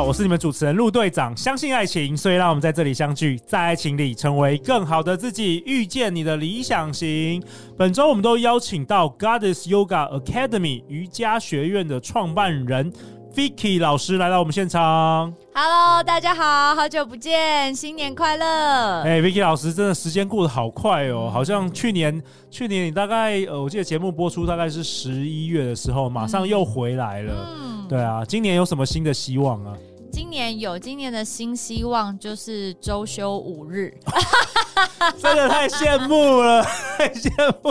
好，我是你们主持人陆队长。相信爱情，所以让我们在这里相聚，在爱情里成为更好的自己，遇见你的理想型。本周我们都邀请到 Goddess Yoga Academy 瑜伽学院的创办人 Vicky 老师来到我们现场。Hello，大家好，好久不见，新年快乐！哎，Vicky 老师，真的时间过得好快哦，好像去年去年你大概呃，我记得节目播出大概是十一月的时候，马上又回来了。嗯对啊，今年有什么新的希望啊？今年有，今年的新希望就是周休五日。真的太羡慕了，太羡慕！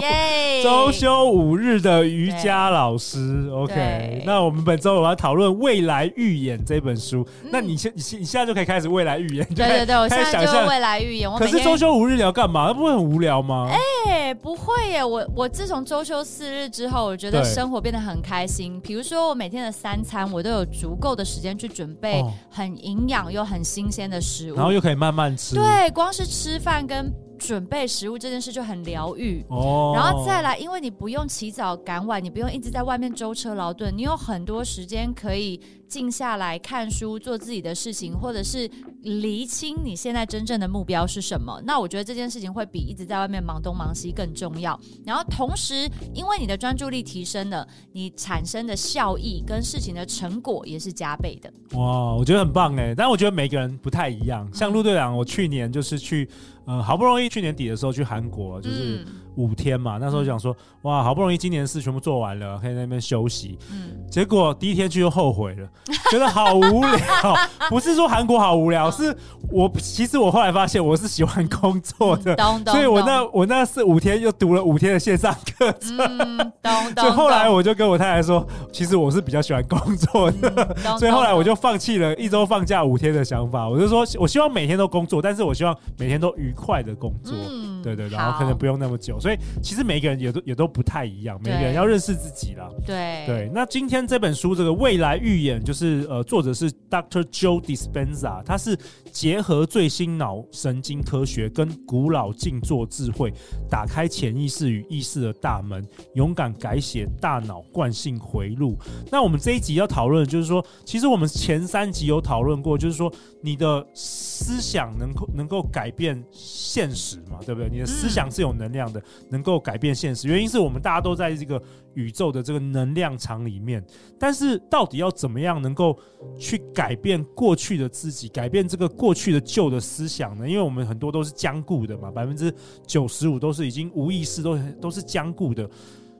周休五日的瑜伽老师，OK。那我们本周我要讨论《未来预演》这本书。嗯、那你现你现你现在就可以开始未来预演，对对对，我现在就未来预演。可是周休五日你要干嘛？那不会很无聊吗？哎、欸，不会耶！我我自从周休四日之后，我觉得生活变得很开心。比如说，我每天的三餐，我都有足够的时间去准备很营养又很新鲜的食物，然后又可以慢慢吃。对，光是吃饭跟准备食物这件事就很疗愈哦，然后再来，因为你不用起早赶晚，你不用一直在外面舟车劳顿，你有很多时间可以静下来看书，做自己的事情，或者是厘清你现在真正的目标是什么。那我觉得这件事情会比一直在外面忙东忙西更重要。然后同时，因为你的专注力提升了，你产生的效益跟事情的成果也是加倍的。哇，我觉得很棒哎，但我觉得每个人不太一样。像陆队长，我去年就是去。嗯，好不容易去年底的时候去韩国，就是五天嘛。嗯、那时候想说，哇，好不容易今年的事全部做完了，可以在那边休息。嗯，结果第一天去就后悔了，觉得好无聊。不是说韩国好无聊，是我其实我后来发现我是喜欢工作的，嗯、所以我那我那是五天又读了五天的线上课程。嗯、所以后来我就跟我太太说，其实我是比较喜欢工作的，嗯、所以后来我就放弃了一周放假五天的想法。我就说，我希望每天都工作，但是我希望每天都愉。快的工作，嗯、对，对对，然后可能不用那么久，好所以其实每个人也都也都不太一样，每个人要认识自己啦。对对，那今天这本书这个未来预言，就是呃，作者是 Dr. Joe Dispenza，他是结合最新脑神经科学跟古老静坐智慧，打开潜意识与意识的大门，勇敢改写大脑惯性回路。那我们这一集要讨论的就是说，其实我们前三集有讨论过，就是说你的思想能够能够改变。现实嘛，对不对？你的思想是有能量的，能够改变现实。原因是我们大家都在这个宇宙的这个能量场里面，但是到底要怎么样能够去改变过去的自己，改变这个过去的旧的思想呢？因为我们很多都是僵固的嘛，百分之九十五都是已经无意识，都都是僵固的。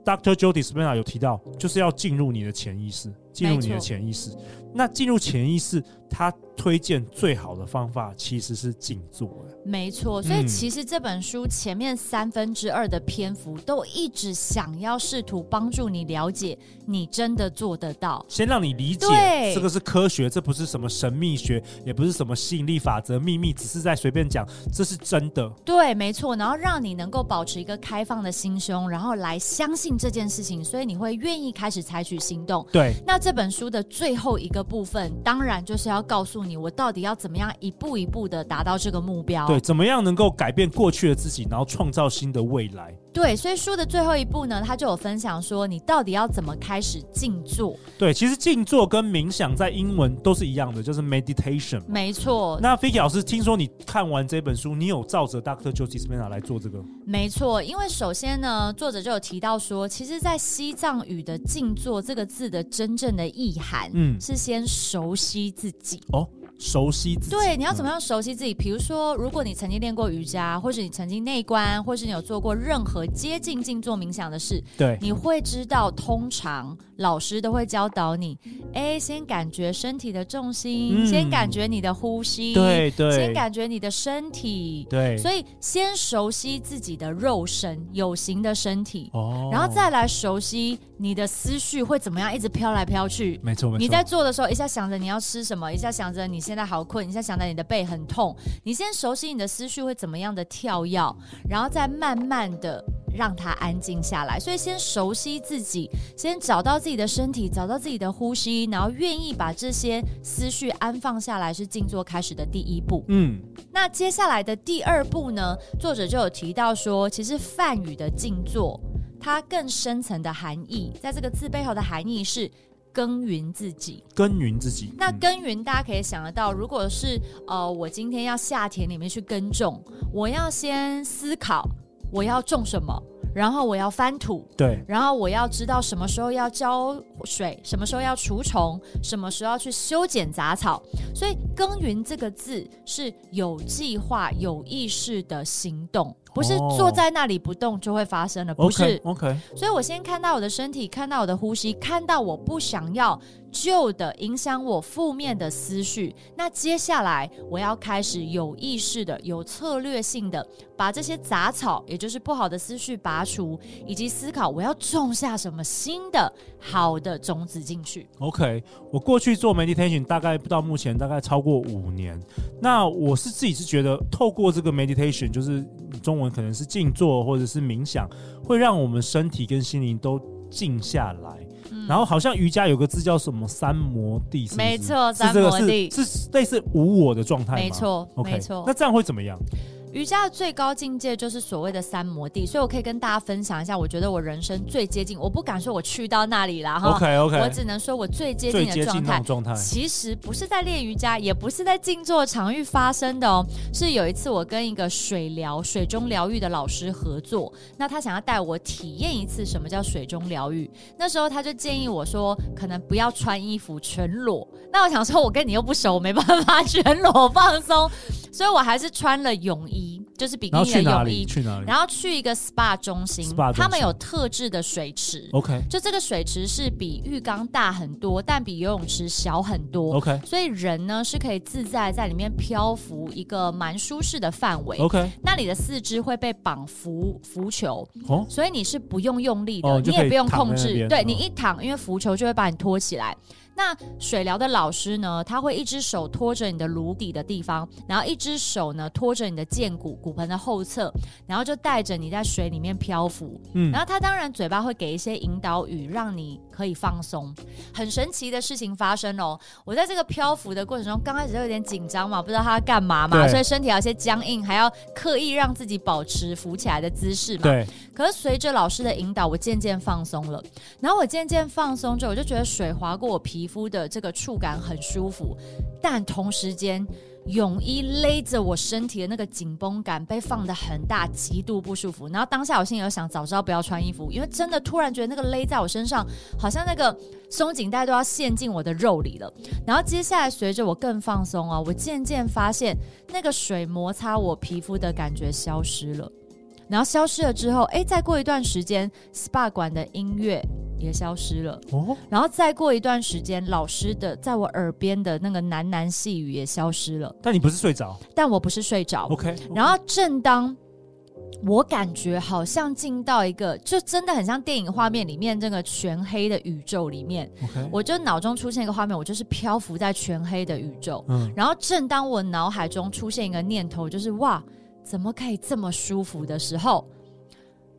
Dr. Jody Spenna 有提到，就是要进入你的潜意识，进入你的潜意识。那进入潜意识，他推荐最好的方法其实是静坐。没错，所以其实这本书前面三分之二的篇幅都一直想要试图帮助你了解，你真的做得到。先让你理解，这个是科学，这不是什么神秘学，也不是什么吸引力法则秘密，只是在随便讲，这是真的。对，没错。然后让你能够保持一个开放的心胸，然后来相信这件事情，所以你会愿意开始采取行动。对。那这这本书的最后一个部分，当然就是要告诉你，我到底要怎么样一步一步的达到这个目标。对，怎么样能够改变过去的自己，然后创造新的未来？对，所以书的最后一步呢，他就有分享说，你到底要怎么开始静坐？对，其实静坐跟冥想在英文都是一样的，就是 meditation。没错。那 Vicky 老师，听说你看完这本书，你有照着 Dr. Joe Dispenza 来做这个？没错，因为首先呢，作者就有提到说，其实，在西藏语的静坐这个字的真正的意涵，嗯，是先熟悉自己哦。熟悉自己，对，你要怎么样熟悉自己？比如说，如果你曾经练过瑜伽，或是你曾经内观，或是你有做过任何接近静坐冥想的事，对，你会知道，通常老师都会教导你，哎，先感觉身体的重心，嗯、先感觉你的呼吸，对对，先感觉你的身体，对，所以先熟悉自己的肉身，有形的身体，哦，然后再来熟悉你的思绪会怎么样，一直飘来飘去，没错没错。你在做的时候，一下想着你要吃什么，一下想着你。现在好困，你现在想到你的背很痛，你先熟悉你的思绪会怎么样的跳跃，然后再慢慢的让它安静下来。所以先熟悉自己，先找到自己的身体，找到自己的呼吸，然后愿意把这些思绪安放下来，是静坐开始的第一步。嗯，那接下来的第二步呢？作者就有提到说，其实梵语的静坐，它更深层的含义，在这个字背后的含义是。耕耘自己，耕耘自己。那耕耘，大家可以想得到，如果是呃，我今天要下田里面去耕种，我要先思考我要种什么，然后我要翻土，对，然后我要知道什么时候要浇水，什么时候要除虫，什么时候要去修剪杂草。所以“耕耘”这个字是有计划、有意识的行动。不是坐在那里不动就会发生的，不是。Okay, OK，所以我先看到我的身体，看到我的呼吸，看到我不想要旧的影响我负面的思绪。那接下来我要开始有意识的、有策略性的把这些杂草，也就是不好的思绪拔除，以及思考我要种下什么新的好的种子进去。OK，我过去做 meditation 大概到目前大概超过五年。那我是自己是觉得透过这个 meditation 就是。中文可能是静坐或者是冥想，会让我们身体跟心灵都静下来。嗯、然后好像瑜伽有个字叫什么三摩地，是是？没错，三摩地是，是类似无我的状态吗？没错，okay, 没错。那这样会怎么样？瑜伽的最高境界就是所谓的三摩地，所以我可以跟大家分享一下，我觉得我人生最接近，我不敢说我去到那里了哈。OK OK，我只能说我最接近的状态。状态其实不是在练瑜伽，也不是在静坐场域发生的哦，是有一次我跟一个水疗、水中疗愈的老师合作，那他想要带我体验一次什么叫水中疗愈。那时候他就建议我说，可能不要穿衣服全裸。那我想说，我跟你又不熟，我没办法全裸放松，所以我还是穿了泳衣。就是比基尼的泳衣，去哪里？然后去一个 SPA 中心他们有特制的水池。OK，就这个水池是比浴缸大很多，但比游泳池小很多。OK，所以人呢是可以自在在里面漂浮一个蛮舒适的范围。OK，那你的四肢会被绑浮浮球，哦，所以你是不用用力的，哦、你也不用控制。对，哦、你一躺，因为浮球就会把你拖起来。那水疗的老师呢？他会一只手托着你的颅底的地方，然后一只手呢托着你的剑骨骨盆的后侧，然后就带着你在水里面漂浮。嗯，然后他当然嘴巴会给一些引导语，让你可以放松。很神奇的事情发生哦！我在这个漂浮的过程中，刚开始就有点紧张嘛，不知道他要干嘛嘛，所以身体有些僵硬，还要刻意让自己保持浮起来的姿势嘛。对。可是随着老师的引导，我渐渐放松了。然后我渐渐放松之后，我就觉得水划过我皮肤的这个触感很舒服，但同时间泳衣勒着我身体的那个紧绷感被放得很大，极度不舒服。然后当下我心里有想，早知道不要穿衣服，因为真的突然觉得那个勒在我身上，好像那个松紧带都要陷进我的肉里了。然后接下来随着我更放松啊，我渐渐发现那个水摩擦我皮肤的感觉消失了。然后消失了之后，哎，再过一段时间，SPA 馆的音乐也消失了。哦，然后再过一段时间，老师的在我耳边的那个喃喃细语也消失了。但你不是睡着？但我不是睡着。OK。然后正当我感觉好像进到一个，就真的很像电影画面里面这个全黑的宇宙里面。我就脑中出现一个画面，我就是漂浮在全黑的宇宙。嗯。然后正当我脑海中出现一个念头，就是哇。怎么可以这么舒服的时候，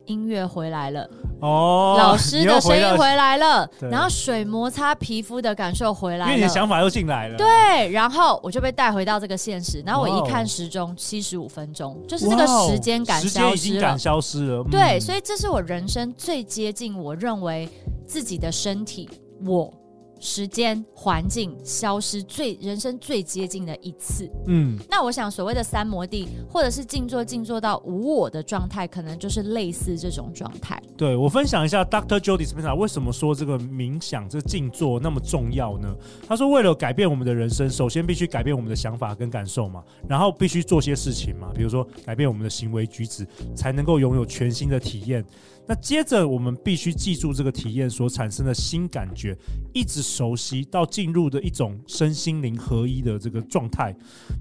音乐回来了。哦，老师的声音回来了，然后水摩擦皮肤的感受回来了，因为你的想法又进来了，对，然后我就被带回到这个现实，然后我一看时钟，七十五分钟，就是这个时间感消失了，时间已经感消失了，对，所以这是我人生最接近我认为自己的身体，我。时间环境消失最人生最接近的一次，嗯，那我想所谓的三摩地，或者是静坐静坐到无我的状态，可能就是类似这种状态。对，我分享一下，Dr. Joe Dispenza 为什么说这个冥想这个静坐那么重要呢？他说，为了改变我们的人生，首先必须改变我们的想法跟感受嘛，然后必须做些事情嘛，比如说改变我们的行为举止，才能够拥有全新的体验。那接着，我们必须记住这个体验所产生的新感觉，一直熟悉到进入的一种身心灵合一的这个状态。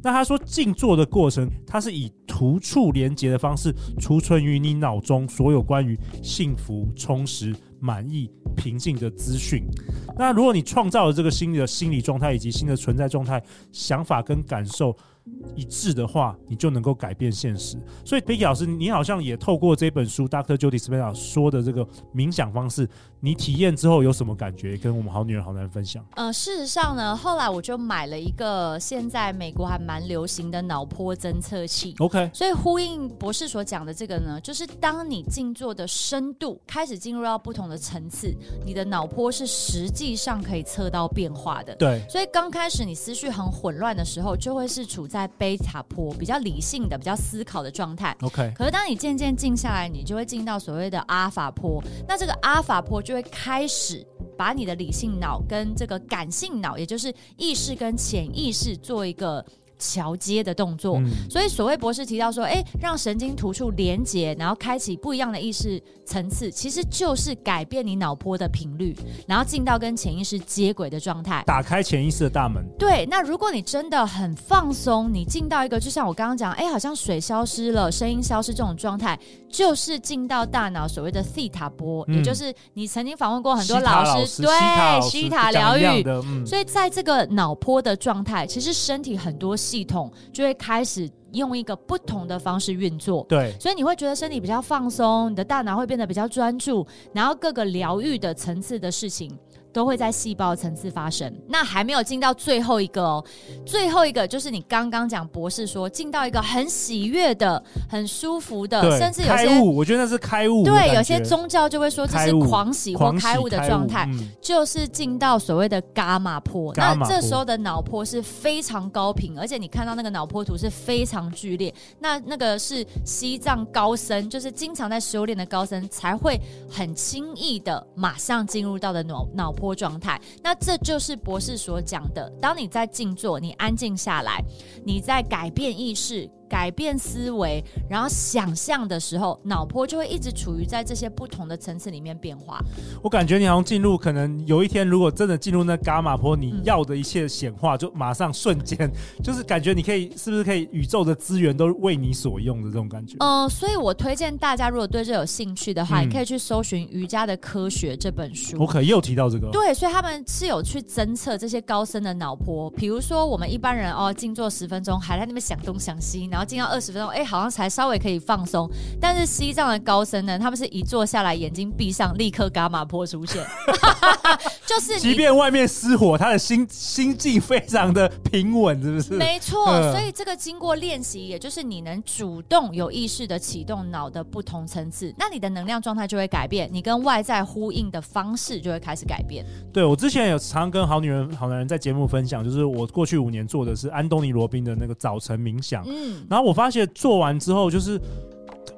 那他说，静坐的过程，它是以图触连接的方式，储存于你脑中所有关于幸福、充实。满意、平静的资讯。那如果你创造了这个新的心理状态以及新的存在状态、想法跟感受一致的话，你就能够改变现实。所以，Becky 老师，你好像也透过这本书，Dr. Joe Dispenza 说的这个冥想方式，你体验之后有什么感觉？跟我们好女人好男人分享。呃，事实上呢，后来我就买了一个现在美国还蛮流行的脑波侦测器。OK，所以呼应博士所讲的这个呢，就是当你静坐的深度开始进入到不同的层次，你的脑波是实际上可以测到变化的。对，所以刚开始你思绪很混乱的时候，就会是处在贝塔波比较理性的、比较思考的状态。OK，可是当你渐渐静下来，你就会进到所谓的阿法波。那这个阿法波就会开始把你的理性脑跟这个感性脑，也就是意识跟潜意识做一个。桥接的动作，嗯、所以所谓博士提到说，哎，让神经突触连接，然后开启不一样的意识层次，其实就是改变你脑波的频率，然后进到跟潜意识接轨的状态，打开潜意识的大门。对，那如果你真的很放松，你进到一个就像我刚刚讲，哎，好像水消失了，声音消失这种状态，就是进到大脑所谓的西塔波，嗯、也就是你曾经访问过很多老师，对，西塔疗愈。嗯、所以在这个脑波的状态，其实身体很多。系统就会开始用一个不同的方式运作，对，所以你会觉得身体比较放松，你的大脑会变得比较专注，然后各个疗愈的层次的事情。都会在细胞层次发生，那还没有进到最后一个哦，最后一个就是你刚刚讲博士说进到一个很喜悦的、很舒服的，甚至有些开悟，我觉得那是开悟。对，有些宗教就会说这是狂喜或开悟的状态，嗯、就是进到所谓的伽马波。伽马波。那这时候的脑波是非常高频，而且你看到那个脑波图是非常剧烈。那那个是西藏高僧，就是经常在修炼的高僧才会很轻易的马上进入到的脑脑。波状态，那这就是博士所讲的。当你在静坐，你安静下来，你在改变意识。改变思维，然后想象的时候，脑波就会一直处于在这些不同的层次里面变化。我感觉你好像进入，可能有一天如果真的进入那伽马波，你要的一切显化，就马上瞬间，就是感觉你可以，是不是可以宇宙的资源都为你所用的这种感觉？嗯、呃，所以我推荐大家，如果对这有兴趣的话，你、嗯、可以去搜寻《瑜伽的科学》这本书。我可以又提到这个，对，所以他们是有去侦测这些高深的脑波，比如说我们一般人哦，静坐十分钟，还在那边想东想西，然后。然后静到二十分钟，哎、好像才稍微可以放松。但是西藏的高僧呢，他们是一坐下来，眼睛闭上，立刻伽马波出现，就是即便外面失火，他的心心境非常的平稳，是不是？没错。所以这个经过练习，也就是你能主动有意识的启动脑的不同层次，那你的能量状态就会改变，你跟外在呼应的方式就会开始改变。对，我之前有常跟好女人、好男人在节目分享，就是我过去五年做的是安东尼罗宾的那个早晨冥想，嗯。然后我发现做完之后，就是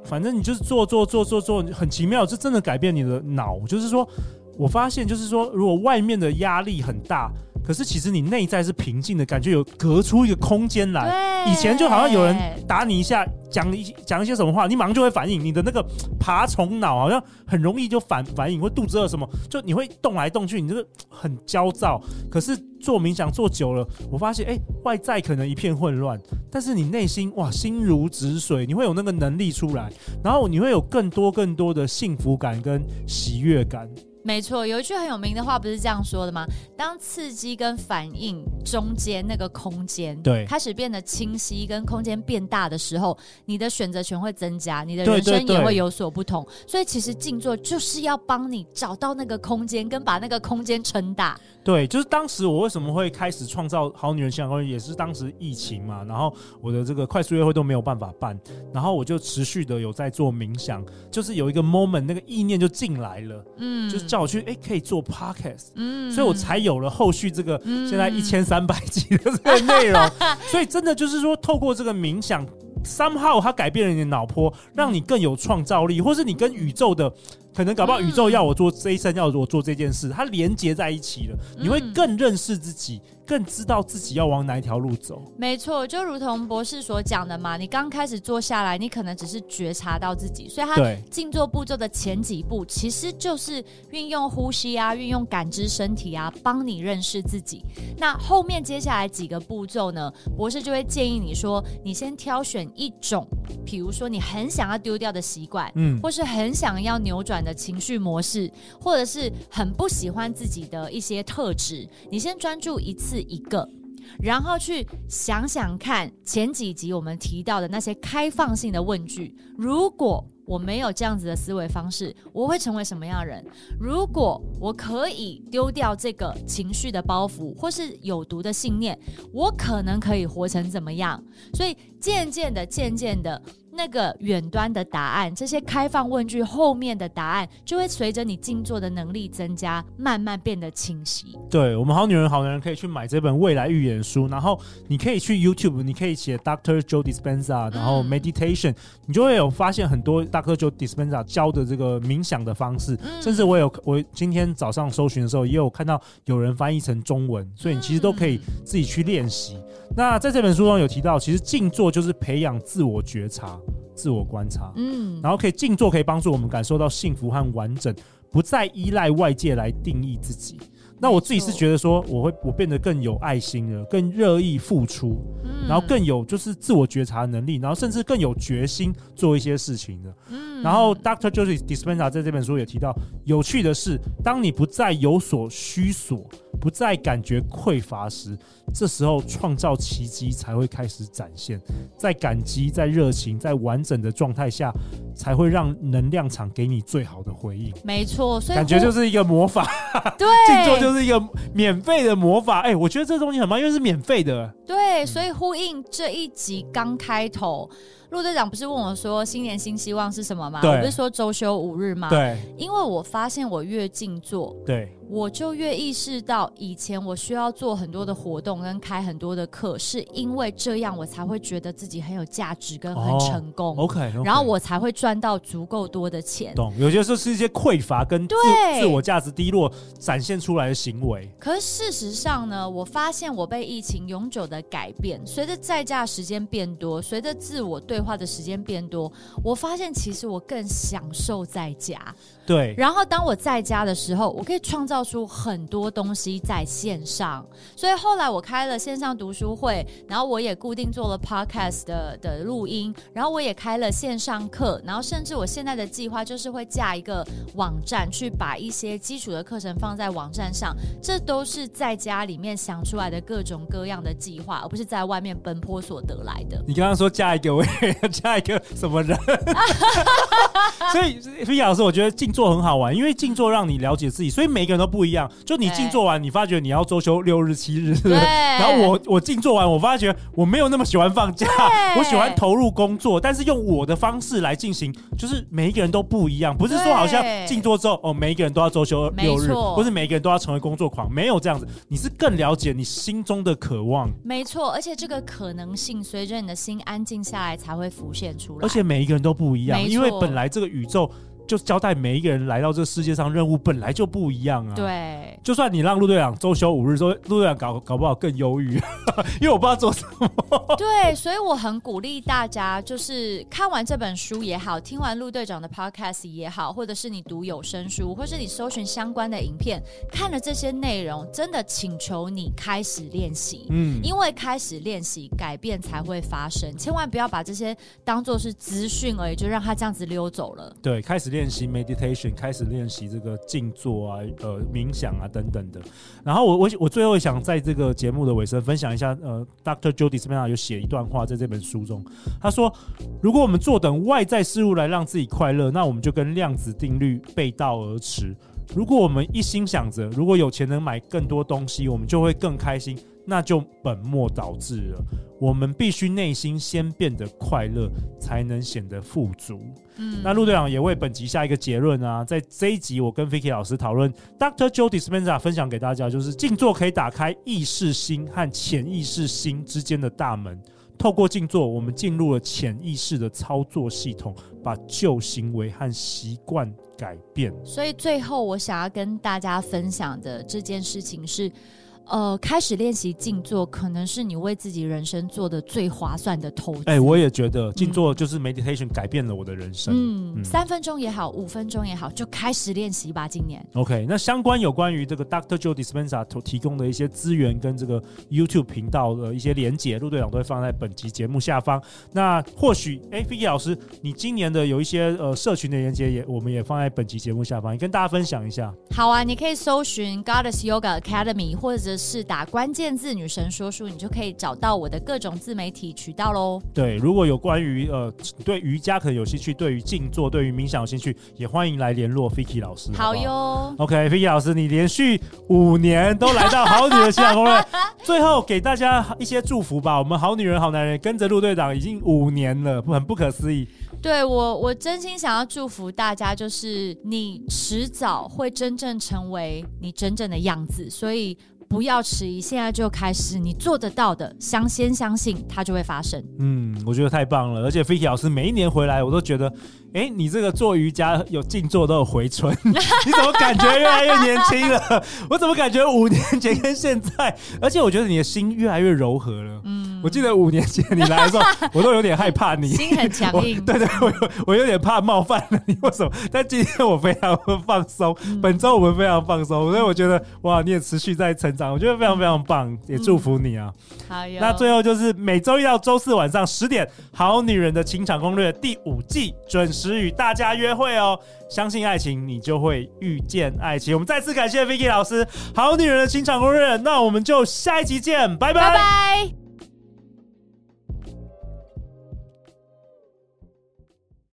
反正你就是做做做做做，很奇妙，这真的改变你的脑。就是说，我发现就是说，如果外面的压力很大。可是其实你内在是平静的，感觉有隔出一个空间来。对以前就好像有人打你一下，讲一讲一些什么话，你马上就会反应。你的那个爬虫脑好像很容易就反反应，会肚子饿什么，就你会动来动去，你这个很焦躁。可是做冥想做久了，我发现，哎、欸，外在可能一片混乱，但是你内心哇，心如止水，你会有那个能力出来，然后你会有更多更多的幸福感跟喜悦感。没错，有一句很有名的话，不是这样说的吗？当刺激跟反应中间那个空间对开始变得清晰，跟空间变大的时候，你的选择权会增加，你的人生也会有所不同。对对对，所以其实静坐就是要帮你找到那个空间，跟把那个空间撑大。对，就是当时我为什么会开始创造好女人相关，也是当时疫情嘛，然后我的这个快速约会都没有办法办，然后我就持续的有在做冥想，就是有一个 moment 那个意念就进来了，嗯，就是。叫我去哎，可以做 podcast，嗯，所以我才有了后续这个现在一千三百集的这个内容。所以真的就是说，透过这个冥想，somehow 它改变了你的脑波，让你更有创造力，或是你跟宇宙的。可能搞不好宇宙要我做这一生，要我做这件事，它连接在一起了，你会更认识自己，更知道自己要往哪一条路走。没错，就如同博士所讲的嘛，你刚开始做下来，你可能只是觉察到自己，所以他静坐步骤的前几步，其实就是运用呼吸啊，运用感知身体啊，帮你认识自己。那后面接下来几个步骤呢，博士就会建议你说，你先挑选一种，比如说你很想要丢掉的习惯，嗯，或是很想要扭转。的情绪模式，或者是很不喜欢自己的一些特质，你先专注一次一个，然后去想想看前几集我们提到的那些开放性的问句，如果。我没有这样子的思维方式，我会成为什么样的人？如果我可以丢掉这个情绪的包袱，或是有毒的信念，我可能可以活成怎么样？所以渐渐的，渐渐的。那个远端的答案，这些开放问句后面的答案，就会随着你静坐的能力增加，慢慢变得清晰。对，我们好女人、好男人可以去买这本未来预言书，然后你可以去 YouTube，你可以写 Doctor Joe Dispenza，然后 Meditation，、嗯、你就会有发现很多 Doctor Joe Dispenza 教的这个冥想的方式，嗯、甚至我有我今天早上搜寻的时候，也有看到有人翻译成中文，所以你其实都可以自己去练习。嗯、那在这本书中有提到，其实静坐就是培养自我觉察。自我观察，嗯，然后可以静坐，可以帮助我们感受到幸福和完整，不再依赖外界来定义自己。那我自己是觉得说，我会我变得更有爱心了，更乐意付出，嗯，然后更有就是自我觉察能力，然后甚至更有决心做一些事情的。嗯，然后 Doctor Joseph Dispenza 在这本书也提到，有趣的是，当你不再有所需索，不再感觉匮乏时，这时候创造奇迹才会开始展现。在感激、在热情、在完整的状态下，才会让能量场给你最好的回应。没错，所以感觉就是一个魔法。对，静坐就是一个免费的魔法。哎、欸，我觉得这东西很棒，因为是免费的。对，所以呼应这一集刚开头。陆队长不是问我说新年新希望是什么吗？我不是说周休五日吗？对，因为我发现我越静坐，对，我就越意识到以前我需要做很多的活动跟开很多的课，是因为这样我才会觉得自己很有价值跟很成功。Oh, OK. 然后我才会赚到足够多的钱。懂，有些时候是一些匮乏跟自自我价值低落展现出来的行为。可是事实上呢，我发现我被疫情永久的改变，随着在家时间变多，随着自我对话的时间变多，我发现其实我更享受在家。对，然后当我在家的时候，我可以创造出很多东西在线上。所以后来我开了线上读书会，然后我也固定做了 podcast 的的录音，然后我也开了线上课，然后甚至我现在的计划就是会架一个网站，去把一些基础的课程放在网站上。这都是在家里面想出来的各种各样的计划，而不是在外面奔波所得来的。你刚刚说架一个，我也要架一个什么人？所以菲亚老师，我觉得静坐很好玩，因为静坐让你了解自己，所以每个人都不一样。就你静坐完，你发觉你要周休六日七日，对不对？然后我我静坐完，我发觉我没有那么喜欢放假，我喜欢投入工作，但是用我的方式来进行，就是每一个人都不一样，不是说好像静坐之后哦，每一个人都要周休六日，不是每一个人都要成为工作狂，没有这样子。你是更了解你心中的渴望，没错，而且这个可能性随着你的心安静下来才会浮现出来，而且每一个人都不一样，因为本来来这个宇宙。就交代每一个人来到这个世界上，任务本来就不一样啊。对，就算你让陆队长周休五日，说陆队长搞搞不好更忧郁，因为我不知道做什么。对，所以我很鼓励大家，就是看完这本书也好，听完陆队长的 podcast 也好，或者是你读有声书，或是你搜寻相关的影片，看了这些内容，真的请求你开始练习。嗯，因为开始练习，改变才会发生。千万不要把这些当做是资讯而已，就让它这样子溜走了。对，开始。练习 meditation，开始练习这个静坐啊，呃，冥想啊等等的。然后我我我最后想在这个节目的尾声分享一下，呃，Dr. j o d y s p e n a 有写一段话在这本书中，他说：如果我们坐等外在事物来让自己快乐，那我们就跟量子定律背道而驰。如果我们一心想着如果有钱能买更多东西，我们就会更开心。那就本末倒置了。我们必须内心先变得快乐，才能显得富足。嗯，那陆队长也为本集下一个结论啊，在这一集我跟 Vicky 老师讨论，Dr. Joe Dispenza 分享给大家，就是静坐可以打开意识心和潜意识心之间的大门。透过静坐，我们进入了潜意识的操作系统，把旧行为和习惯改变。所以最后，我想要跟大家分享的这件事情是。呃，开始练习静坐，可能是你为自己人生做的最划算的投资。哎、欸，我也觉得静坐就是 meditation 改变了我的人生。嗯，嗯三分钟也好，五分钟也好，就开始练习吧。今年。OK，那相关有关于这个 Dr. Joe Dispenza 所提供的一些资源跟这个 YouTube 频道的一些连结，陆队长都会放在本集节目下方。那或许，哎、欸，Vicky 老师，你今年的有一些呃社群的连接也，我们也放在本集节目下方，你跟大家分享一下。好啊，你可以搜寻 Goddess Yoga Academy，或者是打关键字“女神说书”，你就可以找到我的各种自媒体渠道喽。对，如果有关于呃对瑜伽可能有兴趣，对于静坐、对于冥想有兴趣，也欢迎来联络 Vicky 老师。好哟。，OK，Fiki 老师，你连续五年都来到好女人情场攻略，最后给大家一些祝福吧。我们好女人、好男人跟着陆队长已经五年了，很不可思议。对我，我真心想要祝福大家，就是你迟早会真正成为你真正的样子，所以不要迟疑，现在就开始，你做得到的，相先相信它就会发生。嗯，我觉得太棒了，而且飞奇老师每一年回来，我都觉得。哎，你这个做瑜伽有静坐都有回春，你怎么感觉越来越年轻了？我怎么感觉五年前跟现在，而且我觉得你的心越来越柔和了。嗯，我记得五年前你来的时候，我都有点害怕你，心很强硬。对对，我有我有点怕冒犯了你，为什么？但今天我非常放松，嗯、本周我们非常放松，所以我觉得哇，你也持续在成长，我觉得非常非常棒，也祝福你啊。好哟。那最后就是每周一到周四晚上十点，《好女人的情场攻略》第五季准时。只与大家约会哦，相信爱情，你就会遇见爱情。我们再次感谢 Vicky 老师，好女人的情场攻略。那我们就下一集见，拜拜。拜拜。